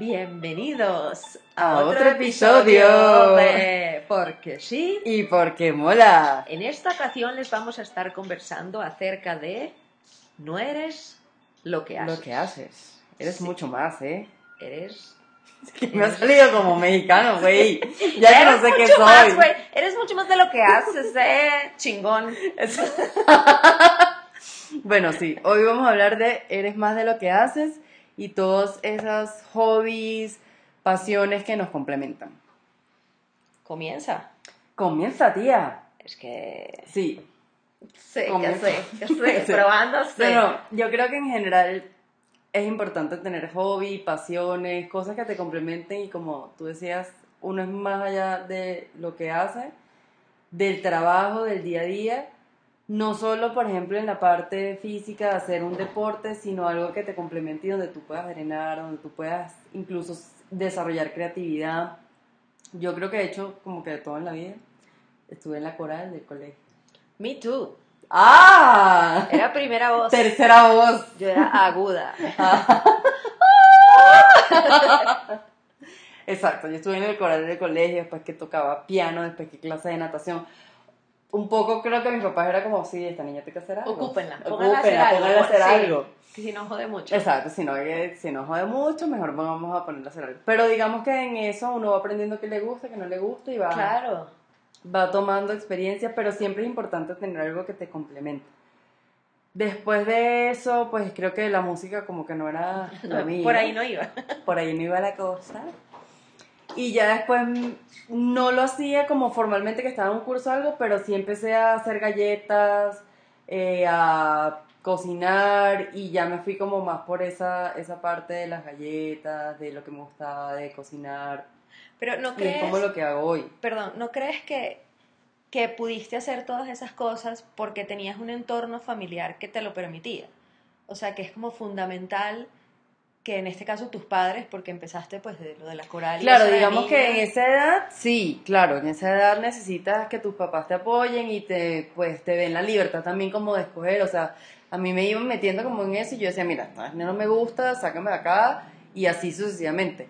Bienvenidos a, otro, episodio de Porque sí. Y porque mola. En esta ocasión les vamos a estar conversando acerca de no eres lo que haces. Lo que haces. Eres mucho más, ¿eh? Eres me ha salido como mexicano, güey. Ya que no sé qué soy. Más, Eres mucho más de lo que haces, eh. Chingón. bueno, sí. Hoy vamos a hablar de eres más de lo que haces y todos esos hobbies, pasiones que nos complementan. Comienza. Comienza, tía. Es que. Sí. Sí, ya sé, ya sé, probando, Pero yo creo que en general es importante tener hobby, pasiones, cosas que te complementen y como tú decías, uno es más allá de lo que hace, del trabajo, del día a día, no solo, por ejemplo, en la parte física de hacer un deporte, sino algo que te complemente y donde tú puedas drenar, donde tú puedas incluso desarrollar creatividad. Yo creo que he hecho como que de todo en la vida. Estuve en la coral del colegio. Me too. ¡Ah! Era primera voz. Tercera voz. Yo era aguda. Exacto, yo estuve en el coral del colegio, después que tocaba piano, después que clase de natación. Un poco creo que mis papás era como, sí, esta niña tiene que hacer algo. Ocúpenla, pónganla a hacer algo. hacer algo. Que si no jode mucho. Exacto, si no, si no jode mucho, mejor vamos a ponerla a hacer algo. Pero digamos que en eso uno va aprendiendo qué le gusta, qué no le gusta y va... Claro va tomando experiencia, pero siempre es importante tener algo que te complemente. Después de eso, pues creo que la música como que no era lo mío. Por ahí no iba. Por ahí no iba la cosa. Y ya después no lo hacía como formalmente que estaba en un curso o algo, pero sí empecé a hacer galletas, eh, a cocinar y ya me fui como más por esa, esa parte de las galletas, de lo que me gustaba de cocinar, pero no crees... es como lo que hago hoy. Perdón, ¿no crees que, que pudiste hacer todas esas cosas porque tenías un entorno familiar que te lo permitía? O sea, que es como fundamental que en este caso tus padres, porque empezaste pues de lo de la coral. Claro, digamos que en esa edad, sí, claro, en esa edad necesitas que tus papás te apoyen y te, pues, te den la libertad también como de escoger, o sea, a mí me iban metiendo como en eso y yo decía, mira, no me gusta, sácame de acá y así sucesivamente.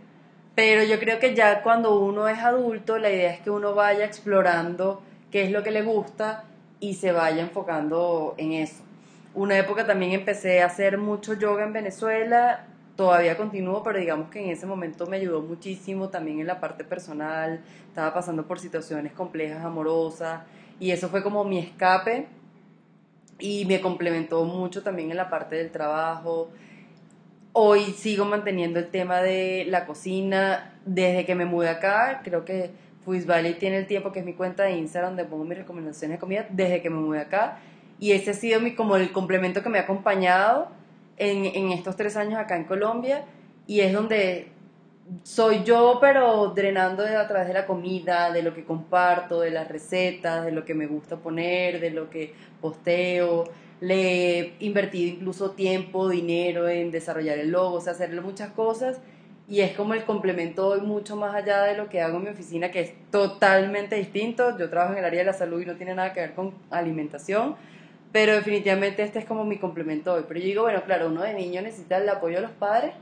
Pero yo creo que ya cuando uno es adulto, la idea es que uno vaya explorando qué es lo que le gusta y se vaya enfocando en eso. Una época también empecé a hacer mucho yoga en Venezuela, todavía continúo, pero digamos que en ese momento me ayudó muchísimo también en la parte personal, estaba pasando por situaciones complejas, amorosas, y eso fue como mi escape y me complementó mucho también en la parte del trabajo, Hoy sigo manteniendo el tema de la cocina desde que me mudé acá. Creo que Fuis Valley tiene el tiempo, que es mi cuenta de Instagram, donde pongo mis recomendaciones de comida desde que me mudé acá. Y ese ha sido mi, como el complemento que me ha acompañado en, en estos tres años acá en Colombia. Y es donde soy yo, pero drenando a través de la comida, de lo que comparto, de las recetas, de lo que me gusta poner, de lo que posteo le he invertido incluso tiempo, dinero en desarrollar el logo, o sea, hacerle muchas cosas y es como el complemento hoy mucho más allá de lo que hago en mi oficina, que es totalmente distinto. Yo trabajo en el área de la salud y no tiene nada que ver con alimentación, pero definitivamente este es como mi complemento hoy. Pero yo digo, bueno, claro, uno de niño necesita el apoyo de los padres,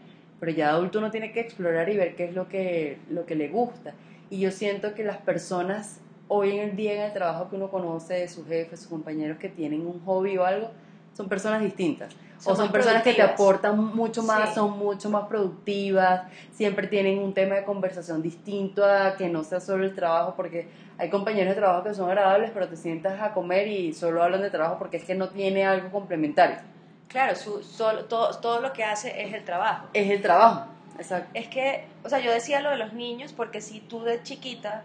pero ya adulto uno tiene que explorar y ver qué es lo que, lo que le gusta. Y yo siento que las personas hoy en el día en el trabajo que uno conoce de sus jefes, sus compañeros que tienen un hobby o algo, son personas distintas. O son personas que te aportan mucho más, son mucho más productivas, siempre tienen un tema de conversación distinto a que no sea solo el trabajo, porque hay compañeros de trabajo que son agradables, pero te sientas a comer y solo hablan de trabajo porque es que no tiene algo complementario. Claro, su, solo, todo, todo lo que hace es el trabajo. Es el trabajo, exacto. Es que, o sea, yo decía lo de los niños porque si tú de chiquita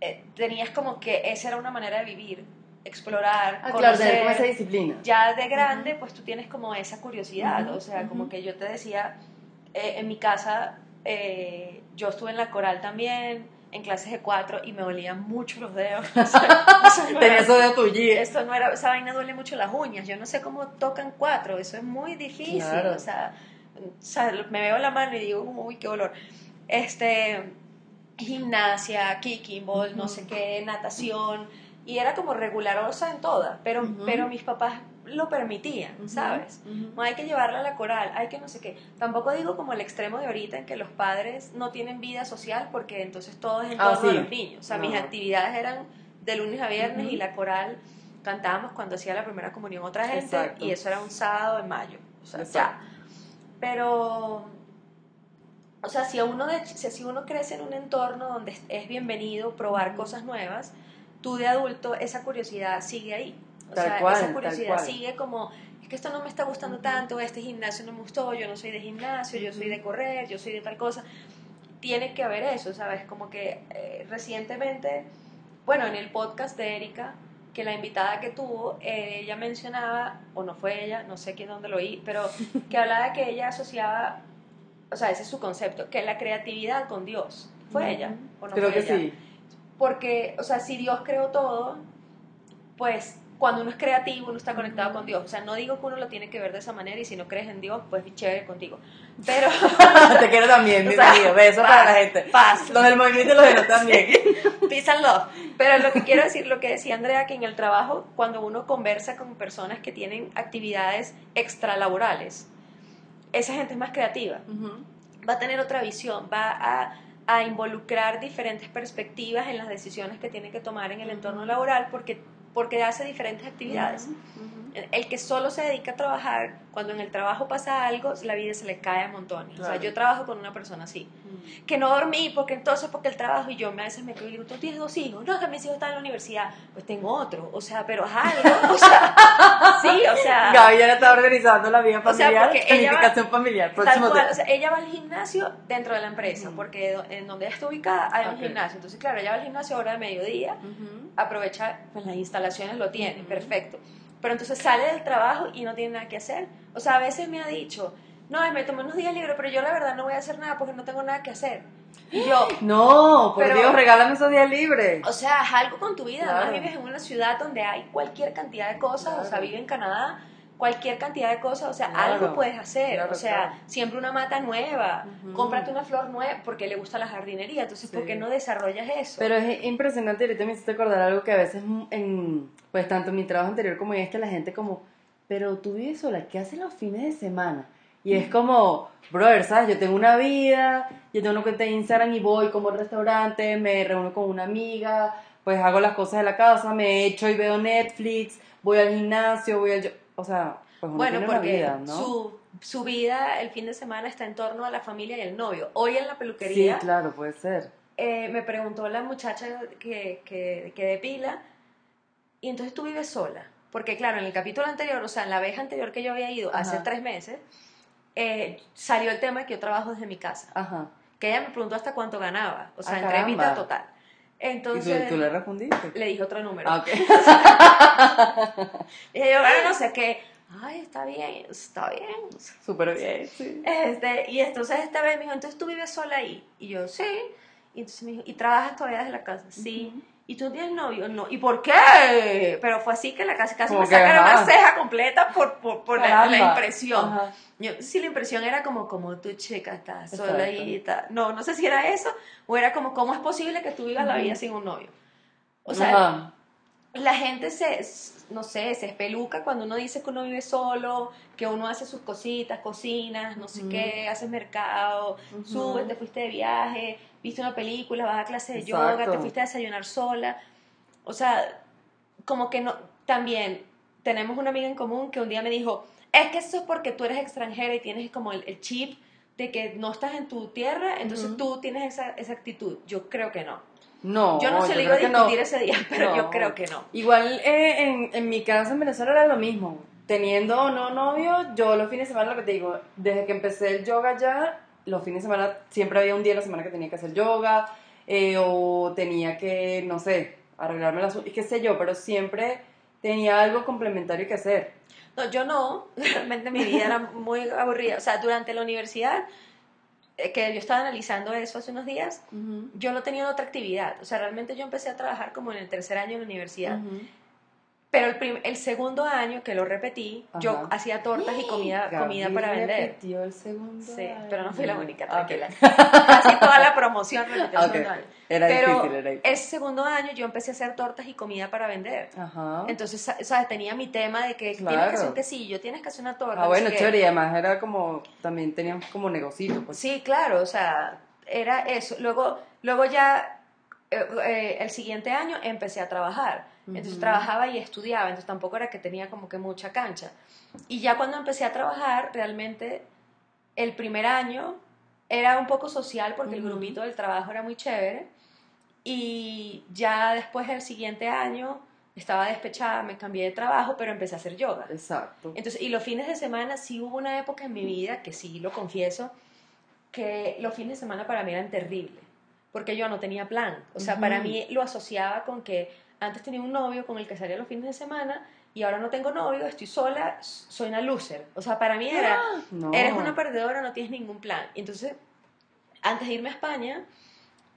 eh, tenías como que esa era una manera de vivir, explorar, ah, conocer. esa disciplina. Ya de grande, pues tú tienes como esa curiosidad, o sea, como que yo te decía, eh, en mi casa, eh, yo estuve en la coral también, en clases de cuatro, y me dolían mucho los dedos. Tenía eso de tullir. Esto no era, esa vaina duele mucho las uñas, yo no sé cómo tocan cuatro, eso es muy difícil, o, sea, o sea, me veo la mano y digo, uy, qué dolor. Este, gimnasia, kicking ball, no sé qué, natación, y era como regularosa en todas, pero, pero mis papás lo permitían, ¿sabes? No hay que llevarla a la coral, hay que no sé qué. Tampoco digo como el extremo de ahorita en que los padres no tienen vida social porque entonces todo es en Ah, torno a los niños. O sea, mis actividades eran de lunes a viernes y la coral cantábamos cuando hacía la primera comunión otra gente Exacto. y eso era un sábado en mayo. O sea, ya. Pero, o sea, si uno, de, si uno crece en un entorno donde es bienvenido probar cosas nuevas, tú de adulto, esa curiosidad sigue ahí. O Tal sea, cual, esa curiosidad sigue como, es que esto no me está gustando tanto, este gimnasio no me gustó, yo no soy de gimnasio, yo soy de correr, yo soy de tal cosa. Tiene que haber eso, ¿sabes? Como que eh, recientemente, bueno, en el podcast de Erika, que la invitada que tuvo, eh, ella mencionaba, o no fue ella, no sé quién dónde lo oí, pero que hablaba de que ella asociaba, o sea, ese es su concepto, que la creatividad con Dios. ¿Fue ella? ¿O no Creo fue que ella? sí. Porque, o sea, si Dios creó todo, pues cuando uno es creativo, uno está conectado con Dios. O sea, no digo que uno lo tiene que ver de esa manera y si no crees en Dios, pues chévere contigo. Pero, Te quiero también, O sea, bienvenido. Besos para la gente. paz. Los del movimiento y los de no también. peace and love. Pero lo que quiero decir, lo que decía Andrea, que en el trabajo, cuando uno conversa con personas que tienen actividades extralaborales, esa gente es más creativa. Va a tener otra visión, va a, a involucrar diferentes perspectivas en las decisiones que tiene que tomar en el entorno laboral porque, porque hace diferentes actividades. Ujú. El que solo se dedica a trabajar, cuando en el trabajo pasa algo, la vida se le cae a montones. O sea, Claro. yo trabajo con una persona así. Que no dormí, porque entonces, porque el trabajo, y yo me- a veces me quedo y digo, tú tienes dos hijos. No, que mis hijos están en la universidad. Pues tengo otro. O sea, pero algo. O sea, sí, o sea. Gaby ya está organizando la vida O sea, familiar, ella va- planificación familiar, próximo cual, o sea, ella va al gimnasio dentro de la empresa, porque en donde ella está ubicada hay un Ok. gimnasio. Entonces, claro, ella va al gimnasio a hora de mediodía, aprovecha, pues las instalaciones lo tiene, perfecto. Pero entonces sale del trabajo y no tiene nada que hacer. O sea, a veces me ha dicho, no, me tomé unos días libres, pero yo la verdad no voy a hacer nada porque no tengo nada que hacer. Y yo, No, por Pero- Dios, regálame esos días libres. o sea, haz algo con tu vida. Además, Claro. vives en una ciudad donde hay cualquier cantidad de cosas. O sea, Claro. vive en Canadá, cualquier cantidad de cosas. O sea, Claro. algo puedes hacer. Claro, o sea, claro. siempre una mata nueva. Cómprate una flor nueva porque le gusta la jardinería. Entonces, ¿por Sí. qué no desarrollas eso? Pero es impresionante, ahorita me hiciste acordar algo que a veces en, pues tanto en mi trabajo anterior como en este, la gente como, pero tú vives sola, ¿qué haces los fines de semana? Y es como, brother, ¿sabes? Yo tengo una vida, yo tengo una cuenta de Instagram y voy como al restaurante, me reúno con una amiga, pues hago las cosas de la casa, me echo y veo Netflix, voy al gimnasio, voy al... O sea, pues uno bueno, tiene una porque vida, ¿no? su, su vida el fin de semana está en torno a la familia y el novio. Hoy en la Sí, peluquería claro, puede ser. eh, me preguntó la muchacha que, que, que depila, y entonces tú vives sola. Porque claro, en el capítulo anterior, o sea, en la vez anterior que yo había ido, hace tres meses, eh, salió el tema de que yo trabajo desde mi casa. Ajá. Que ella me preguntó hasta cuánto ganaba. O sea, Ah, en caramba. tremita total. ¿Y Entonces, tú, tú le respondiste? le dije otro número. Ah, ok. Y yo, bueno, no sé qué. Ay, está bien, está bien. Súper bien, sí. Este, y entonces esta vez me dijo, entonces tú vives sola ahí. Y yo, sí. Y entonces me dijo, ¿y trabajas todavía desde la casa? Sí. ¿Y tú tienes novio? No. ¿Y por qué? Pero fue así que la casi, casi me sacaron ajá. una ceja completa por, por, por la, la impresión. Ajá. Yo, sí, la impresión era como, como tu chica está sola ahí. Está. No, no sé si era eso o era como, ¿cómo es posible que tú vivas la vida sin un novio? O sea. La gente se, no sé, se espeluca cuando uno dice que uno vive solo, que uno hace sus cositas, cocinas, no sé qué, haces mercado, Ujú. subes, te fuiste de viaje, viste una película, vas a clase de Exacto. yoga, te fuiste a desayunar sola. O sea, como que no, también tenemos una amiga en común que un día me dijo, es que eso es porque tú eres extranjera y tienes como el, el chip de que no estás en tu tierra, entonces tú tienes esa, esa actitud. Yo creo que no. No, Yo no se lo iba a discutir no. ese día, pero yo creo que no. Igual eh, en, en mi caso en Venezuela era lo mismo. Teniendo o no novio, yo los fines de semana, lo que te digo, desde que empecé el yoga ya, los fines de semana siempre había un día a la semana que tenía que hacer yoga eh, o tenía que, no sé, arreglarme las qué sé yo, pero siempre tenía algo complementario que hacer. No, yo no, realmente mi vida era muy aburrida. O sea, durante la universidad, que yo estaba analizando eso hace unos días, yo no tenía otra actividad. O sea, realmente yo empecé a trabajar como en el tercer año de la universidad. Ujú. Pero el, el segundo año que lo repetí, yo Ajá. hacía tortas y comida, comida para vender. repitió el segundo Sí, año. pero no fui la única, tranquila. Casi toda la promoción repitió el Ok. segundo año. Era Pero difícil, era difícil. ese segundo año yo empecé a hacer tortas y comida para vender. Ajá. Entonces, sa- ¿sabes? Tenía mi tema de que tienes que Claro. hacer un quesillo, tienes que hacer una torta. Ah, no bueno, sé chévere, y además era como, también teníamos como negocito, pues. Sí, claro, o sea, era eso. Luego, luego ya, eh, eh, el siguiente año empecé a trabajar. Entonces trabajaba y estudiaba, entonces tampoco era que tenía como que mucha cancha. Y ya cuando empecé a trabajar, realmente el primer año era un poco social porque el grupito del trabajo era muy chévere. Y ya después del siguiente año estaba despechada, me cambié de trabajo, pero empecé a hacer yoga. Exacto. Entonces, y los fines de semana sí hubo una época en mi vida, que sí lo confieso, que los fines de semana para mí eran terribles, porque yo no tenía plan. O sea, para mí lo asociaba con que antes tenía un novio con el que salía los fines de semana y ahora no tengo novio, estoy sola, soy una loser. O sea, para mí era, No. eres una perdedora, no tienes ningún plan. Entonces, antes de irme a España,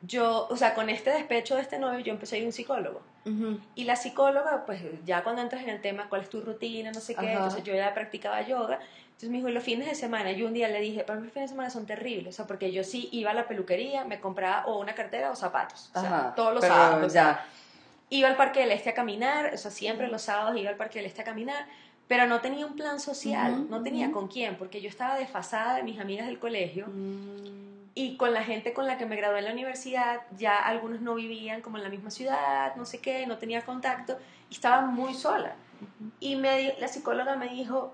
yo, o sea, con este despecho de este novio, yo empecé a ir a un psicólogo. Ujú. Y la psicóloga, pues ya cuando entras en el tema, cuál es tu rutina, no sé qué, Ajá. entonces yo ya practicaba yoga. Entonces me dijo, "Y los fines de semana, yo un día le dije, para mí los fines de semana son terribles, o sea, porque yo sí iba a la peluquería, me compraba o una cartera o zapatos, o sea, Ajá. todos los pero sábados. o sea, ya. Iba al Parque del Este a caminar, o sea, siempre los sábados iba al Parque del Este a caminar, pero no tenía un plan social, no tenía con quién, porque yo estaba desfasada de mis amigas del colegio. Mm. Y con la gente con la que me gradué en la universidad, ya algunos no vivían como en la misma ciudad, no sé qué, no tenía contacto y estaba muy sola. Y me, la psicóloga me dijo,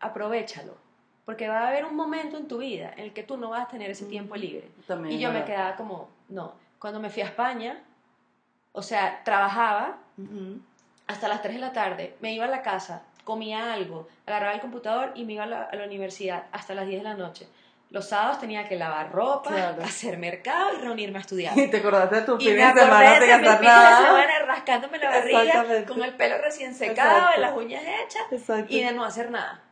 aprovechalo, porque va a haber un momento en tu vida en el que tú no vas a tener ese tiempo libre. También Y yo me quedaba como, no, cuando me fui a España, o sea, trabajaba hasta las 3 de la tarde, me iba a la casa, comía algo, agarraba el computador y me iba a la, a la universidad hasta las 10 de la noche. Los sábados tenía que lavar ropa, Claro. hacer mercado y reunirme a estudiar. Y te acordaste de tu fin de semana de sin mi fin de nada. semana rascándome la barriga, con el pelo recién secado, las uñas hechas Exacto. y de no hacer nada.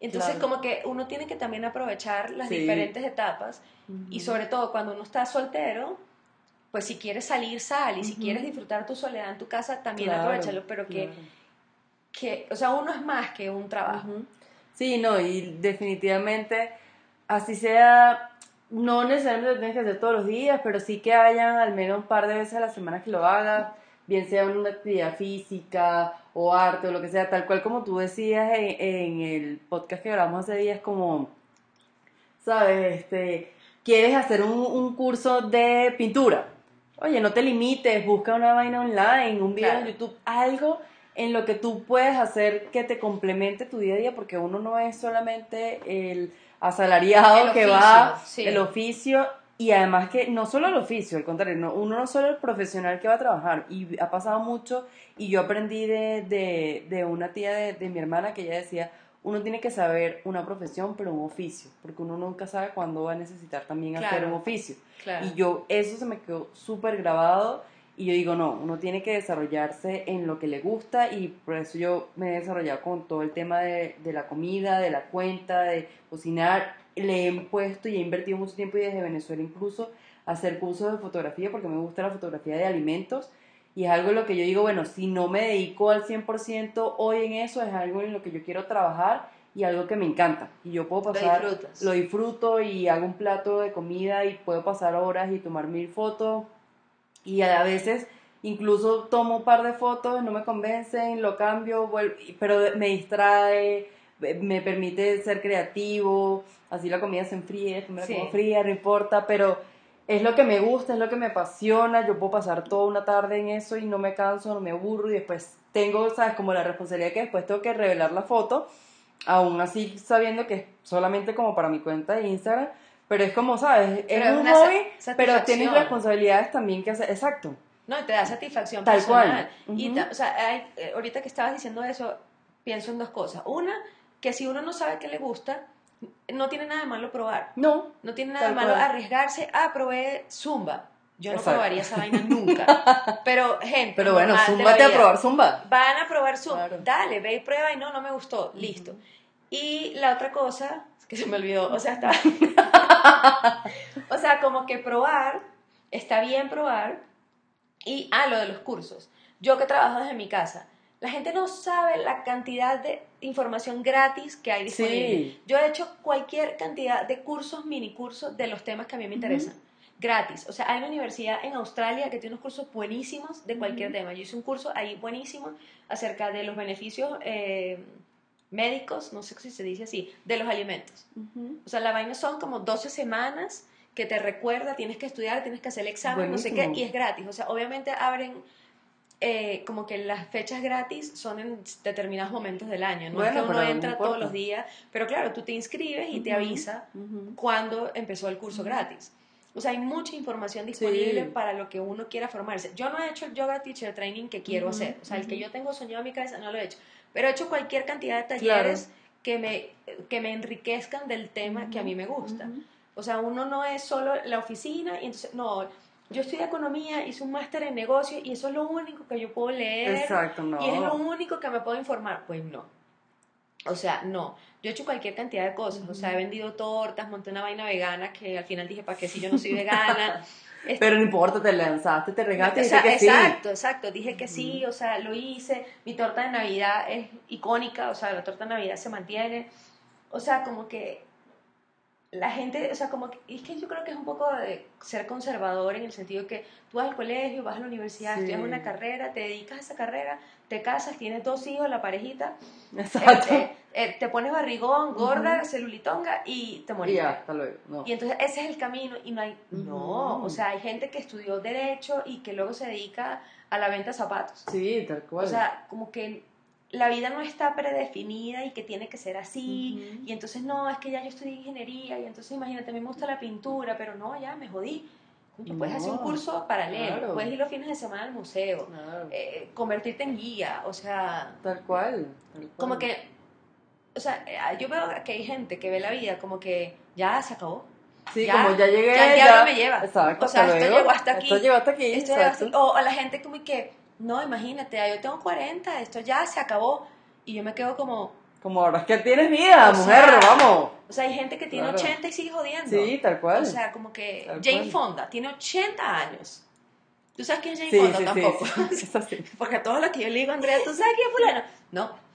Entonces, Claro. como que uno tiene que también aprovechar las Sí. diferentes etapas y sobre todo cuando uno está soltero, pues si quieres salir, sal y si quieres disfrutar tu soledad en tu casa, también Claro, aprovechalo, pero que, claro. que, o sea, uno es más que un trabajo. Sí, no, y definitivamente, así sea, no necesariamente lo tienes que hacer todos los días, pero sí que hayan al menos un par de veces a la semana que lo hagas, bien sea una actividad física o arte o lo que sea, tal cual como tú decías en, en el podcast que grabamos hace días, como, ¿sabes? Este, quieres hacer un, un curso de pintura. Oye, no te limites, busca una vaina online, un video Claro. en YouTube, algo en lo que tú puedes hacer que te complemente tu día a día, porque uno no es solamente el asalariado El que va, sí. el oficio, y además que no solo el oficio, al contrario, no, uno no solo el profesional que va a trabajar, y ha pasado mucho, y yo aprendí de, de, de una tía de, de mi hermana que ella decía, uno tiene que saber una profesión, pero un oficio, porque uno nunca sabe cuándo va a necesitar también hacer un oficio. Claro. Y yo, eso se me quedó súper grabado. Y yo digo, no, uno tiene que desarrollarse en lo que le gusta. Y por eso yo me he desarrollado con todo el tema de, de la comida, de la cuenta, de cocinar. Le he puesto y he invertido mucho tiempo y desde Venezuela incluso hacer cursos de fotografía porque me gusta la fotografía de alimentos. Y es algo en lo que yo digo, bueno, si no me dedico al 100% hoy en eso, es algo en lo que yo quiero trabajar y algo que me encanta. Y yo puedo pasar lo disfruto y hago un plato de comida y puedo pasar horas y tomar mil fotos y a veces incluso tomo un par de fotos, no me convencen, lo cambio, vuelvo, pero me distrae, me permite ser creativo, así la comida se enfríe, me la Sí. como fría, no importa, pero es lo que me gusta, es lo que me apasiona, yo puedo pasar toda una tarde en eso y no me canso, no me aburro y después tengo, sabes, como la responsabilidad que después tengo que revelar la foto, aún así sabiendo que es solamente como para mi cuenta de Instagram, pero es como, ¿sabes? Pero es un una hobby, pero tienes responsabilidades también que hacer, exacto. No, y te da satisfacción Tal personal. cual. Y Ujú. ta- o sea, hay- eh, ahorita que estabas diciendo eso, pienso en dos cosas. Una, que si uno no sabe qué le gusta, no tiene nada de malo probar. No, No tiene nada de malo cual. arriesgarse. Ah, probé Zumba. Yo no Exacto. probaría esa vaina nunca. Pero, gente, pero bueno, la zúmbate a probar zumba. Van a probar Zumba. Claro. Dale, ve y prueba y no, no me gustó. Listo. Y la otra cosa, que se me olvidó, o sea, está... o sea, como que probar, está bien probar. Y, ah, lo de los cursos. Yo que trabajo desde mi casa, la gente no sabe la cantidad de información gratis que hay disponible. Sí. Yo he hecho cualquier cantidad de cursos, mini cursos de los temas que a mí me interesan. Gratis. O sea, hay una universidad en Australia que tiene unos cursos buenísimos de cualquier tema. Yo hice un curso ahí buenísimo acerca de los beneficios eh, médicos, no sé si se dice así, de los alimentos. O sea, la vaina son como 12 semanas que te recuerda, tienes que estudiar, tienes que hacer el examen, no sé qué, y es gratis. O sea, obviamente abren eh, como que las fechas gratis son en determinados momentos del año, no es que uno no entra todos los días, pero claro, tú te inscribes y te avisa ujú. cuando empezó el curso gratis. O sea, hay mucha información disponible Sí. para lo que uno quiera formarse. Yo no he hecho el yoga teacher training que quiero hacer. O sea, el que yo tengo soñado en mi cabeza no lo he hecho. Pero he hecho cualquier cantidad de talleres que, me, que me enriquezcan del tema que a mí me gusta. O sea, uno no es solo la oficina y entonces, no, yo estudié economía, hice un máster en negocio y eso es lo único que yo puedo leer Exacto, no. y es lo único que me puedo informar. Pues no. O sea, no. Yo he hecho cualquier cantidad de cosas. O sea, he vendido tortas, monté una vaina vegana que al final dije, ¿para qué si yo no soy vegana? Pero no importa, te lanzaste, te regaste o sea, dijiste que sí. exacto, exacto. Dije que sí, o sea, lo hice. Mi torta de Navidad es icónica, o sea, la torta de Navidad se mantiene. O sea, como que la gente, o sea, como que, es que yo creo que es un poco de ser conservador en el sentido que tú vas al colegio, vas a la universidad, Sí. estudias una carrera, te dedicas a esa carrera, te casas, tienes dos hijos, la parejita, Exacto. eh, eh, eh, te pones barrigón, gorda, celulitonga y te y morirás. ya, hasta luego. No. Y entonces ese es el camino y no hay, no, o sea, hay gente que estudió derecho y que luego se dedica a la venta de zapatos. Sí, tal cual. O sea, como que la vida no está predefinida y que tiene que ser así. Y entonces no, es que ya yo estudié ingeniería y entonces imagínate, a mí me gusta la pintura, pero no, ya me jodí. Tú puedes hacer un curso paralelo, claro. puedes ir los fines de semana al museo, Claro. eh, convertirte en guía, o sea, Tal cual. tal cual. como que, o sea, eh, yo veo que hay gente que ve la vida como que ya se acabó. Sí, ya- como ya llegué. ya el diablo me lleva. Exacto. O sea, esto llegó hasta aquí. Esto llegó hasta aquí. Esto exacto. ya- o a la gente como que, no, imagínate, ya yo tengo 40, esto ya se acabó. Y yo me quedo como, Como ahora es que tienes vida, mujer, sea, vamos. o sea, hay gente que tiene Claro. 80 y sigue jodiendo. Sí, tal cual. O sea, como que Tal Jane cual. Fonda tiene 80 años. ¿Tú sabes quién es Jane sí, Fonda? sí, Tampoco. sí. Porque a todo lo que yo le digo, Andrea, ¿tú sabes quién es fulano? No.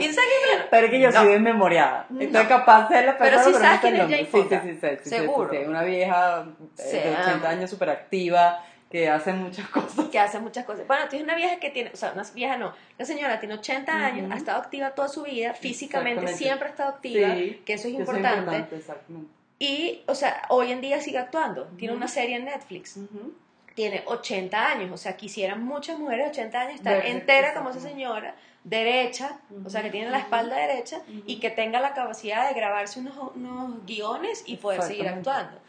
¿Y tú sabes quién es fulano? Pero es que yo No. soy desmemoriada. No. Estoy capaz de la Pero persona, sí sabes sé quién es. Jane Fonda. sí, sí, sí, Seguro. Una vieja eh, de 80 ama. años súper activa que hace muchas cosas. Que hace muchas cosas. Bueno, tú eres una vieja que tiene, o sea, una vieja no, una señora tiene 80 años, ha estado activa toda su vida, físicamente siempre ha estado activa, Sí, que eso es eso importante. Y, o sea, hoy en día sigue actuando. Tiene una serie en Netflix. Ujú. Tiene 80 años. O sea, quisieran muchas mujeres de 80 años estar Verse, entera como esa señora, derecha, o sea, que tiene la espalda derecha y que tenga la capacidad de grabarse unos, unos guiones y poder seguir actuando.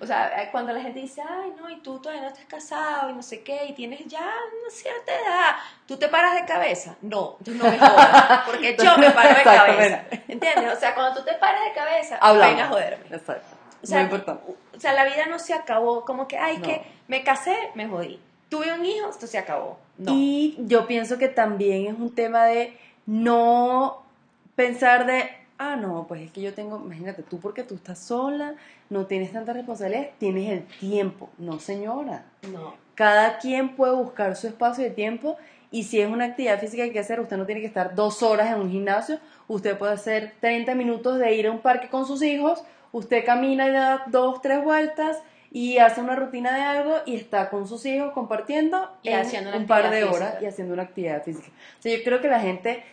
O sea, eh, cuando la gente dice, ay, no, y tú todavía no estás casado y no sé qué, y tienes ya una cierta edad, ¿tú te paras de cabeza? No, tú no me jodas, porque yo me paro de cabeza. ¿Entiendes? O sea, cuando tú te paras de cabeza, Hablamos. ven a joderme. Exacto. O sea, Muy importante. O sea, la vida no se acabó como que, ay, No. que me casé, me jodí. Tuve un hijo, esto se acabó. No. Y yo pienso que también es un tema de no pensar de, ah, no, pues es que yo tengo, imagínate, tú porque tú estás sola, no tienes tantas responsabilidades, tienes el tiempo. No, señora. no. Cada quien puede buscar su espacio de tiempo y si es una actividad física que hay que hacer, usted no tiene que estar dos horas en un gimnasio, usted puede hacer 30 minutos de ir a un parque con sus hijos, usted camina y da dos, tres vueltas y hace una rutina de algo y está con sus hijos compartiendo Y en haciendo un par de horas física. y haciendo una actividad física. O sea, yo creo que la gente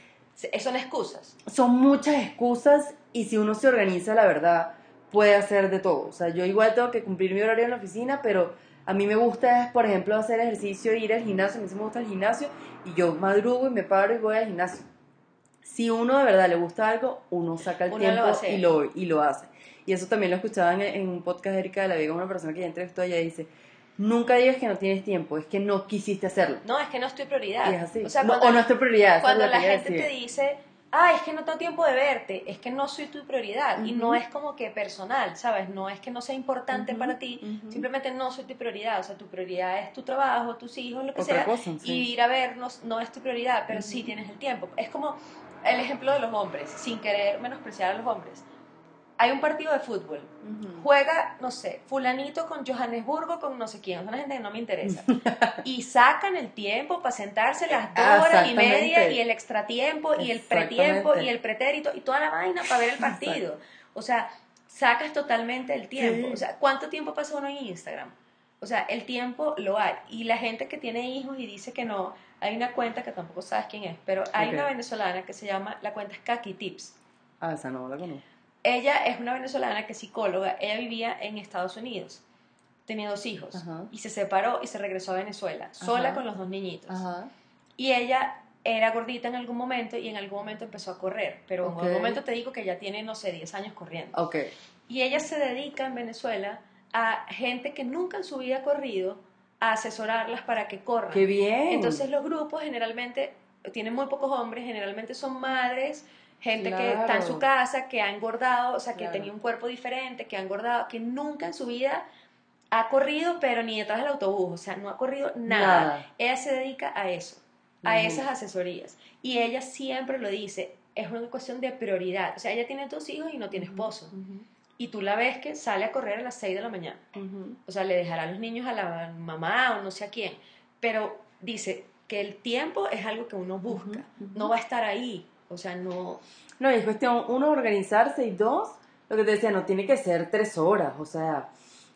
Son excusas. son muchas excusas y si uno se organiza, la verdad, puede hacer de todo. O sea, yo igual tengo que cumplir mi horario en la oficina, pero a mí me gusta, por ejemplo, hacer ejercicio, ir al gimnasio, a mí sí me gusta el gimnasio y yo madrugo y me paro y voy al gimnasio. Si uno de verdad le gusta algo, uno saca el Uno tiempo lo y, lo, y lo hace. Y eso también lo escuchaba en, en un podcast de Erika de la Vega, una persona que ya entrevistó, ella dice, nunca digas que no tienes tiempo, es que no quisiste hacerlo. No, es que no es tu prioridad. Y es así. O sea, No, cuando, o no es tu prioridad. es cuando lo la ella gente te dice, ay, es que no tengo tiempo de verte, es que no soy tu prioridad. Y no es como que personal, ¿sabes? No es que no sea importante Ujú, para ti, ujú. simplemente no soy tu prioridad. O sea, tu prioridad es tu trabajo, tus hijos, lo que Otra sea. cosa, sí. Y ir a vernos no es tu prioridad, pero sí tienes el tiempo. Es como el ejemplo de los hombres, sin querer menospreciar a los hombres. hay un partido de fútbol. Juega, no sé, fulanito con Johannesburgo, con no sé quién, es una gente que no me interesa. y sacan el tiempo para sentarse las dos horas y media y el extratiempo y el pretiempo y el pretérito y toda la vaina para ver el partido. O sea, sacas totalmente el tiempo. O sea, ¿cuánto tiempo pasa uno en Instagram? O sea, el tiempo lo hay. Y la gente que tiene hijos y dice que no, hay una cuenta que tampoco sabes quién es, pero hay una venezolana que se llama, la cuenta es Kaki Tips. Ah, esa no la conozco. Ella es una venezolana que es psicóloga, ella vivía en Estados Unidos, tenía dos hijos y se separó y se regresó a Venezuela, sola con los dos niñitos. Y ella era gordita en algún momento y en algún momento empezó a correr, pero en algún momento te digo que ya tiene, no sé, 10 años corriendo. Okay. Y ella se dedica en Venezuela a gente que nunca en su vida ha corrido, a asesorarlas para que corran. ¡Qué bien! Entonces los grupos generalmente tienen muy pocos hombres, generalmente son madres, gente que está en su casa, que ha engordado, o sea, que tenía un cuerpo diferente, que ha engordado, que nunca en su vida ha corrido, pero ni detrás del autobús, o sea, no ha corrido nada. Ella se dedica a eso, a esas asesorías. Y ella siempre lo dice, es una cuestión de prioridad. O sea, ella tiene dos hijos y no tiene esposo y tú la ves que sale a correr a las 6 de la mañana. O sea, le dejará a los niños a la mamá o no sé a quién. Pero dice que el tiempo es algo que uno busca, no va a estar ahí. O sea, no... No, es cuestión, uno, organizarse y dos, lo que te decía, no tiene que ser tres horas. O sea,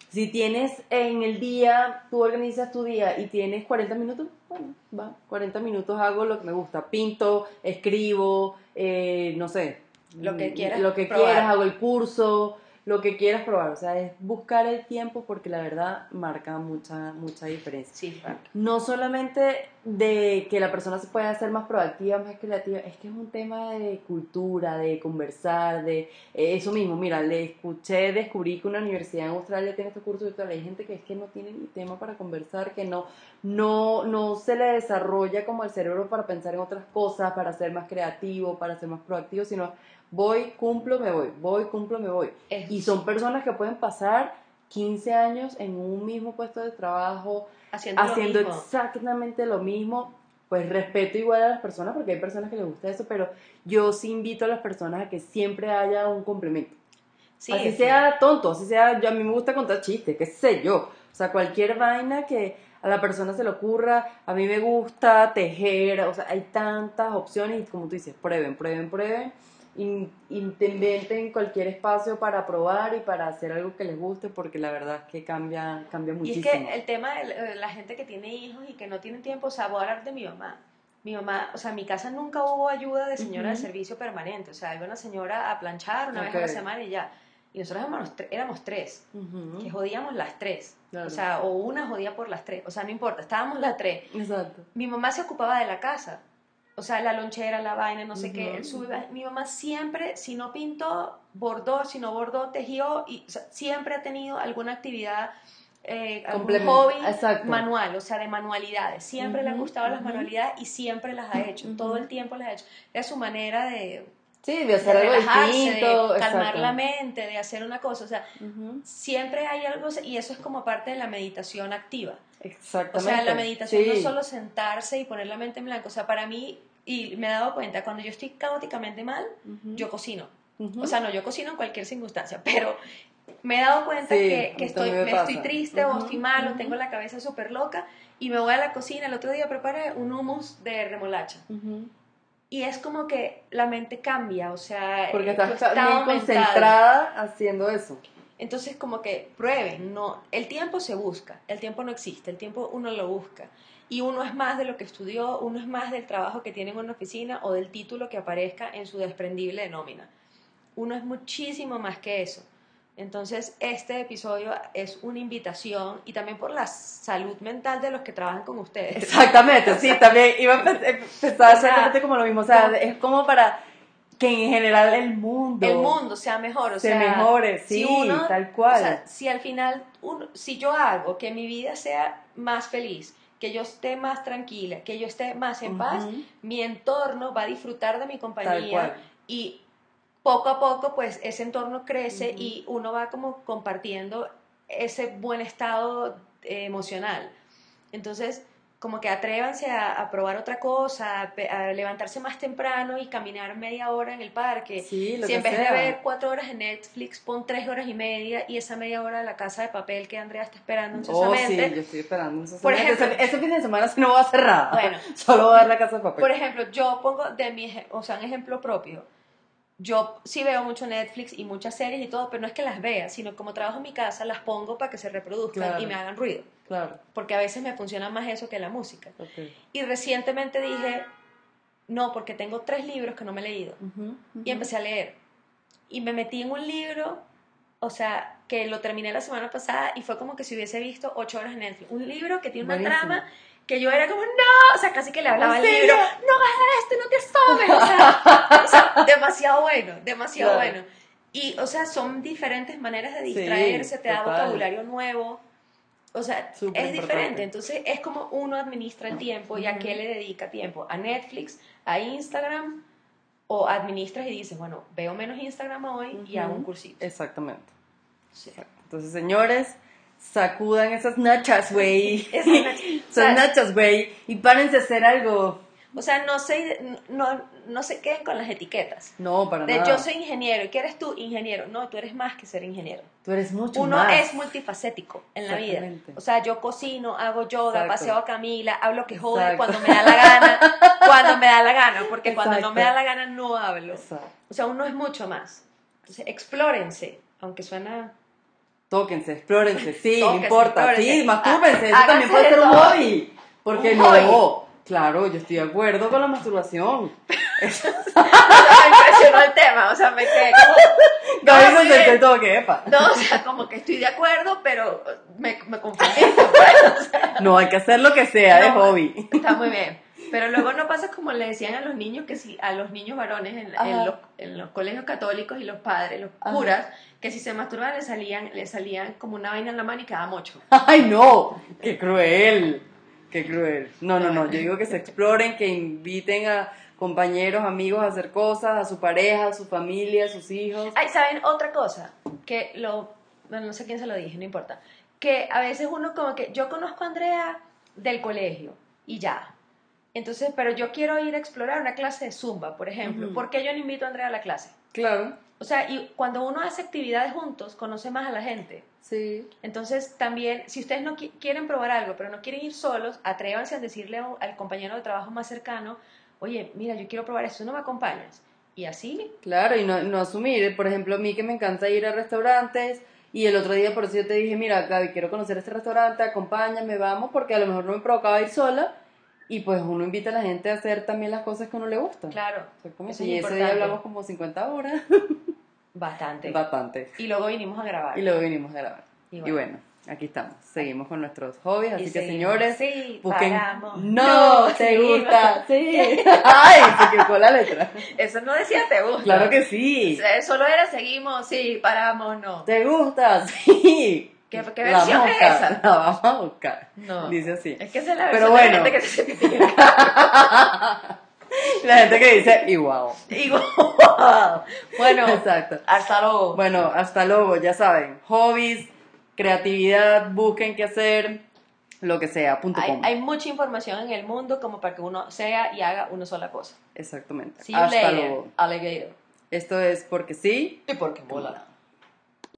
si tienes en el día, tú organizas tu día y tienes 40 minutos, bueno, va, 40 minutos hago lo que me gusta. Pinto, escribo, eh, no sé. Lo que quieras. Lo que quieras, hago el curso lo que quieras probar, o sea, es buscar el tiempo porque la verdad marca mucha, mucha diferencia. Sí, No solamente de que la persona se pueda hacer más proactiva, más creativa, es que es un tema de cultura, de conversar, de eh, eso mismo. Mira, le escuché, descubrí que una universidad en Australia tiene este curso virtual. Hay gente que es que no tiene ni tema para conversar, que no, no, no se le desarrolla como el cerebro para pensar en otras cosas, para ser más creativo, para ser más proactivo, sino voy, cumplo, me voy, voy, cumplo, me voy. Y son personas que pueden pasar 15 años en un mismo puesto de trabajo, haciendo, exactamente lo mismo. Pues respeto igual a las personas porque hay personas que les gusta eso, pero yo sí invito a las personas a que siempre haya un complemento. así sea tonto, así sea, yo, a mí me gusta contar chistes, qué sé yo. O sea, cualquier vaina que a la persona se le ocurra, a mí me gusta tejer, o sea, hay tantas opciones y como tú dices, prueben, prueben, prueben intenten cualquier espacio para probar y para hacer algo que les guste porque la verdad es que cambia, cambia muchísimo. Y es que el tema de la gente que tiene hijos y que no tiene tiempo, o sea, voy a hablar de mi mamá. Mi mamá, o sea, en mi casa nunca hubo ayuda de señora de servicio permanente, o sea, iba una señora a planchar una vez a la semana y ya. Y nosotros éramos, éramos tres, que jodíamos las tres. O sea, o una jodía por las tres. O sea, no importa, estábamos las tres. Exacto. Mi mamá se ocupaba de la casa o sea, la lonchera, la vaina, no sé qué. mi mamá siempre, si no pintó, bordó, si no bordó, tejió, y siempre ha tenido alguna actividad, eh, algún hobby manual, o sea, de manualidades. Siempre le han gustado las manualidades y siempre las ha hecho, todo el tiempo las ha hecho. Era su manera de... Sí, de hacer algo distinto. De calmar la mente, de hacer una cosa. O sea, siempre hay algo, y eso es como parte de la meditación activa. Exactamente. O sea, la meditación no es solo sentarse y poner la mente en blanco. O sea, para mí, y me he dado cuenta, cuando yo estoy caóticamente mal, yo cocino. O sea, no, yo cocino en cualquier circunstancia, pero me he dado cuenta que, estoy, me estoy triste o estoy mal o tengo la cabeza súper loca y me voy a la cocina. El otro día preparé un hummus de remolacha. Y es como que la mente cambia, o sea... Porque estás bien concentrada haciendo eso. Entonces, como que prueben, no, el tiempo se busca, el tiempo no existe, el tiempo uno lo busca. Y uno es más de lo que estudió, uno es más del trabajo que tiene en una oficina o del título que aparezca en su desprendible de nómina. Uno es muchísimo más que eso. Entonces, este episodio es una invitación y también por la salud mental de los que trabajan con ustedes. Exactamente, sí, también iba a pensar exactamente como lo mismo. O sea, es como para que en general el mundo el mundo sea mejor o se mejore sí tal cual o sea, si al final si yo hago que mi vida sea más feliz que yo esté más tranquila que yo esté más en paz mi entorno va a disfrutar de mi compañía y poco a poco pues ese entorno crece y uno va como compartiendo ese buen estado eh, emocional entonces como que atrévanse a, a probar otra cosa, a, a levantarse más temprano y caminar media hora en el parque. Sí, lo si que en vez sea. de ver cuatro horas en Netflix, pon tres horas y media y esa media hora de la casa de papel que Andrea está esperando Oh, ansiosamente. sí, yo estoy esperando. Ese, Por ejemplo- ese fin de semana sí no voy a nada. Bueno. Solo voy a dar la casa de papel. Por ejemplo, yo pongo de mi, o sea, un ejemplo propio. Yo sí veo mucho Netflix y muchas series y todo, pero no es que las vea, sino como trabajo en mi casa, las pongo para que se reproduzcan Claro. y me hagan ruido. Claro. Porque a veces me funciona más eso que la música. Ok. Y recientemente dije, no, porque tengo tres libros que no me he leído. Y empecé a leer. Y me metí en un libro, o sea, que lo terminé la semana pasada y fue como que si hubiese visto ocho horas en Netflix. Un libro que tiene una Buenísimo. trama que yo era como, no, o sea, casi que le hablaba al ¿En libro, no hagas esto, no te asomes, o sea, o sea, demasiado bueno, demasiado Claro. bueno. Y, o sea, son diferentes maneras de distraerse, te da total. vocabulario nuevo. O sea, Súper es importante. diferente. Entonces, es como uno administra el tiempo y a qué le dedica tiempo. A Netflix, a Instagram, o administras y dices, bueno, veo menos Instagram hoy y hago un cursito. Exactamente. Sí. Entonces, señores, sacudan esas nachas, güey. Nachas. O sea, nachas, güey. Y párense a hacer algo. O sea, no se, no, no se queden con las etiquetas. No, para De nada. yo soy ingeniero. ¿Y qué eres tú? Ingeniero. No, tú eres más que ser ingeniero. Tú eres mucho Uno más. es multifacético en la vida. O sea, yo cocino, hago yoga, Exacto. paseo a Camila, hablo que jode Exacto. cuando me da la gana, cuando me da la gana, porque cuando no Exacto. me da la gana no hablo. Exacto. O sea, uno es mucho más. Entonces, explórense, aunque suena... Tóquense, explórense, sí, no importa. explórense. Sí, mastúrbense, eso también puede de ser un hobby. Porque no. hobby. Claro, yo estoy de acuerdo con la masturbación. O sea, me impresionó el tema, o sea, me quedé como... No, bien. y todo que epa. No, o sea, como que estoy de acuerdo, pero me, me confundí. pues, o sea, No, hay que hacer lo que sea de No. hobby. Está muy bien. Pero luego no pasa como le decían a los niños, que si a los niños varones en, los, en los colegios católicos y los padres, los Ajá. curas, que si se masturbaban le salían, le salían como una vaina en la mano y quedaba mocho. Ay, no, qué cruel, qué cruel. No, no, no, yo digo que se exploren, que inviten a compañeros, amigos a hacer cosas, a su pareja, a su familia, a sus hijos. Ay, ¿saben otra cosa? Que lo, bueno, no sé quién se lo dije, no importa. Que a veces uno como que, yo conozco a Andrea del colegio y ya. Entonces, pero yo quiero ir a explorar una clase de zumba, por ejemplo. Ujú. ¿Por qué yo no invito a Andrea a la clase? Claro, O sea, y cuando uno hace actividades juntos, conoce más a la gente. sí. Entonces, también, si ustedes no qui- quieren probar algo, pero no quieren ir solos, atrévanse a decirle a un- al compañero de trabajo más cercano, oye, mira, yo quiero probar esto, ¿no me acompañas? Y así, Claro, y no, no asumir, por ejemplo, a mí que me encanta ir a restaurantes y el otro día por eso yo te dije, mira, Gaby, quiero conocer este restaurante, acompáñame, vamos, porque a lo mejor no me provocaba ir sola y pues uno invita a la gente a hacer también las cosas que a uno le gustan. claro, Exactamente. eso es y ese día hablamos como 50 horas, bastante. bastante. Y luego vinimos a grabar. Y luego vinimos a grabar. Y Y bueno. aquí estamos, seguimos con nuestros hobbies, así Y que seguimos. señores, Sí, busquen... paramos. No, No, te seguimos. gusta, sí. Ay, se equivocó la letra. Eso no decía te gusta. Claro que sí. Eh, Solo era seguimos, sí, paramos, no. ¿Te gusta? Sí. ¿Qué- qué La versión a es esa? La vamos a buscar. No. Dice así. Es que esa es la Pero versión de la bueno. gente que se certifica. La gente que dice igual. Digo, bueno, Exacto. hasta luego. Bueno, hasta luego, ya saben. Hobbies, creatividad, busquen qué hacer, lo que sea, punto Hay, com. hay mucha información en el mundo como para que uno sea y haga una sola cosa. Exactamente. See you Hasta later, luego. alligator. Esto es porque sí. Y porque mola.